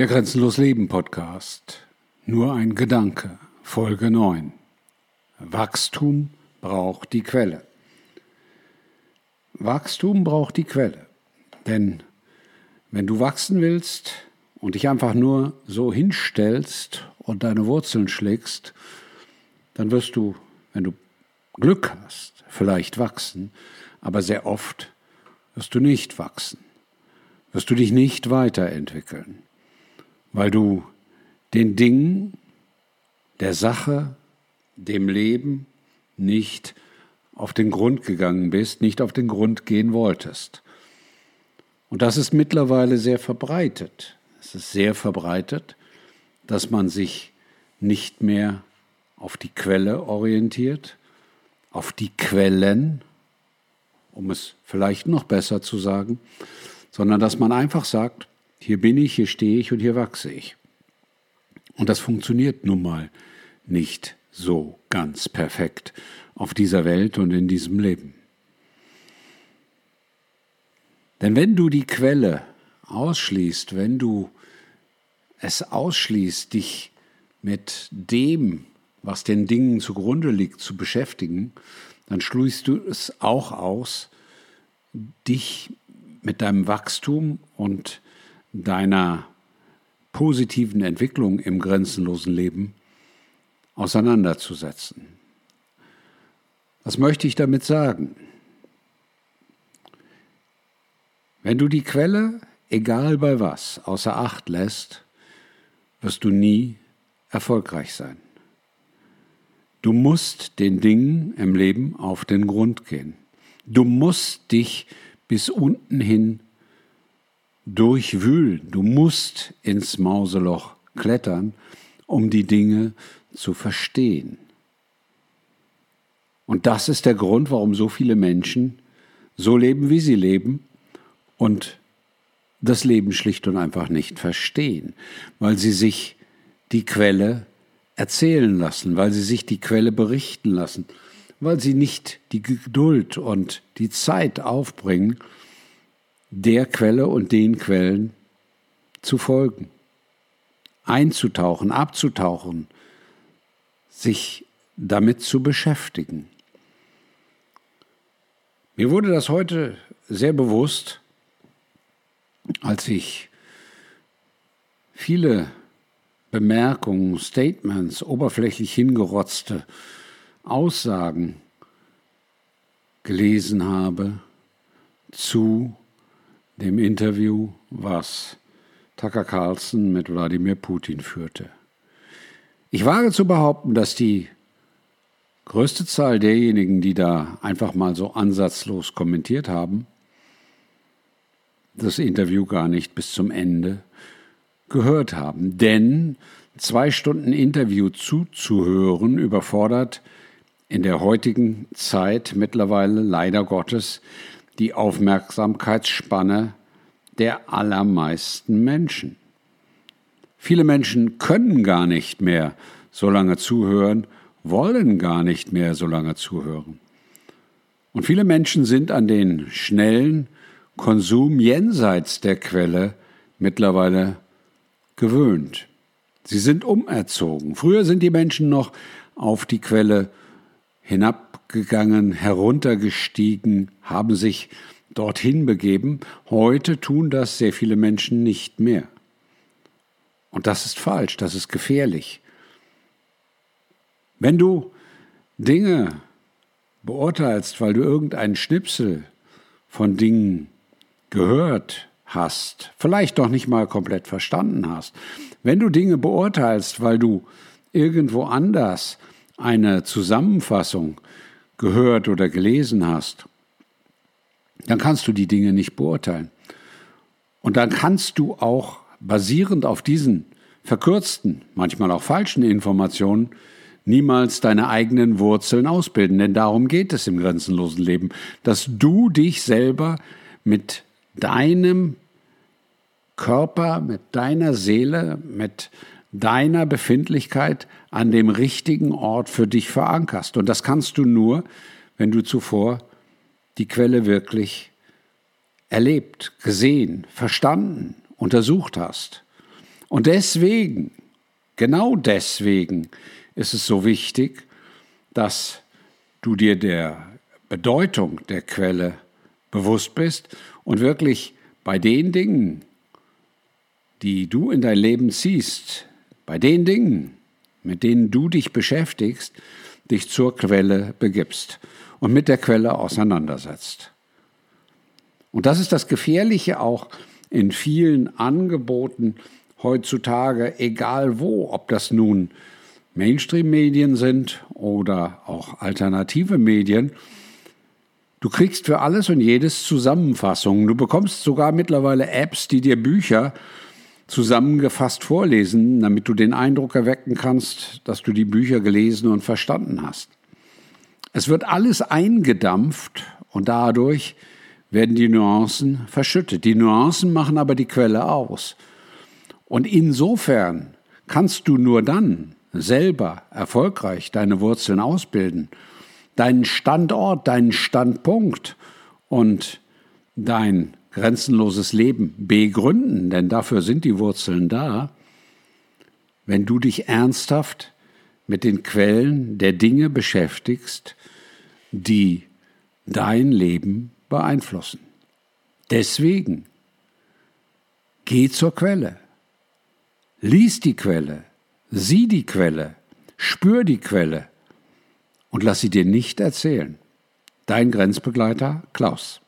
Der Grenzenlos Leben Podcast. Nur ein Gedanke. Folge 9. Wachstum braucht die Quelle. Wachstum braucht die Quelle. Denn wenn du wachsen willst und dich einfach nur so hinstellst und deine Wurzeln schlägst, dann wirst du, wenn du Glück hast, vielleicht wachsen, aber sehr oft wirst du nicht wachsen, wirst du dich nicht weiterentwickeln weil du den Dingen, der Sache, dem Leben nicht auf den Grund gegangen bist, nicht auf den Grund gehen wolltest. Und das ist mittlerweile sehr verbreitet. Es ist sehr verbreitet, dass man sich nicht mehr auf die Quelle orientiert, auf die Quellen, um es vielleicht noch besser zu sagen, sondern dass man einfach sagt, hier bin ich, hier stehe ich und hier wachse ich. Und das funktioniert nun mal nicht so ganz perfekt auf dieser Welt und in diesem Leben. Denn wenn du die Quelle ausschließt, wenn du es ausschließt, dich mit dem, was den Dingen zugrunde liegt, zu beschäftigen, dann schließt du es auch aus, dich mit deinem Wachstum und deiner positiven Entwicklung im grenzenlosen Leben auseinanderzusetzen. Was möchte ich damit sagen? Wenn du die Quelle, egal bei was, außer Acht lässt, wirst du nie erfolgreich sein. Du musst den Dingen im Leben auf den Grund gehen. Du musst dich bis unten hin durchwühlen. Du musst ins Mauseloch klettern, um die Dinge zu verstehen. Und das ist der Grund, warum so viele Menschen so leben, wie sie leben und das Leben schlicht und einfach nicht verstehen, weil sie sich die Quelle erzählen lassen, weil sie sich die Quelle berichten lassen, weil sie nicht die Geduld und die Zeit aufbringen, der Quelle und den Quellen zu folgen, einzutauchen, abzutauchen, sich damit zu beschäftigen. Mir wurde das heute sehr bewusst, als ich viele Bemerkungen, Statements, oberflächlich hingerotzte Aussagen gelesen habe zu dem Interview, was Tucker Carlson mit Wladimir Putin führte. Ich wage zu behaupten, dass die größte Zahl derjenigen, die da einfach mal so ansatzlos kommentiert haben, das Interview gar nicht bis zum Ende gehört haben. Denn zwei Stunden Interview zuzuhören überfordert in der heutigen Zeit mittlerweile leider Gottes die Aufmerksamkeitsspanne der allermeisten Menschen. Viele Menschen können gar nicht mehr so lange zuhören, wollen gar nicht mehr so lange zuhören. Und viele Menschen sind an den schnellen Konsum jenseits der Quelle mittlerweile gewöhnt. Sie sind umerzogen. Früher sind die Menschen noch auf die Quelle hinab gegangen, heruntergestiegen, haben sich dorthin begeben. Heute tun das sehr viele Menschen nicht mehr. Und das ist falsch, das ist gefährlich. Wenn du Dinge beurteilst, weil du irgendeinen Schnipsel von Dingen gehört hast, vielleicht doch nicht mal komplett verstanden hast, wenn du Dinge beurteilst, weil du irgendwo anders eine Zusammenfassung gehört oder gelesen hast, dann kannst du die Dinge nicht beurteilen. Und dann kannst du auch basierend auf diesen verkürzten, manchmal auch falschen Informationen niemals deine eigenen Wurzeln ausbilden. Denn darum geht es im grenzenlosen Leben, dass du dich selber mit deinem Körper, mit deiner Seele, mit deiner Befindlichkeit an dem richtigen Ort für dich verankerst. Und das kannst du nur, wenn du zuvor die Quelle wirklich erlebt, gesehen, verstanden, untersucht hast. Und deswegen, genau deswegen ist es so wichtig, dass du dir der Bedeutung der Quelle bewusst bist und wirklich bei den Dingen, die du in dein Leben ziehst, bei den Dingen, mit denen du dich beschäftigst, dich zur Quelle begibst und mit der Quelle auseinandersetzt. Und das ist das Gefährliche auch in vielen Angeboten heutzutage, egal wo, ob das nun Mainstream-Medien sind oder auch alternative Medien. Du kriegst für alles und jedes Zusammenfassungen. Du bekommst sogar mittlerweile Apps, die dir Bücher zusammengefasst vorlesen, damit du den Eindruck erwecken kannst, dass du die Bücher gelesen und verstanden hast. Es wird alles eingedampft und dadurch werden die Nuancen verschüttet. Die Nuancen machen aber die Quelle aus. Und insofern kannst du nur dann selber erfolgreich deine Wurzeln ausbilden, deinen Standort, deinen Standpunkt und dein grenzenloses Leben begründen, denn dafür sind die Wurzeln da, wenn du dich ernsthaft mit den Quellen der Dinge beschäftigst, die dein Leben beeinflussen. Deswegen geh zur Quelle, lies die Quelle, sieh die Quelle, spür die Quelle und lass sie dir nicht erzählen. Dein Grenzbegleiter Klaus.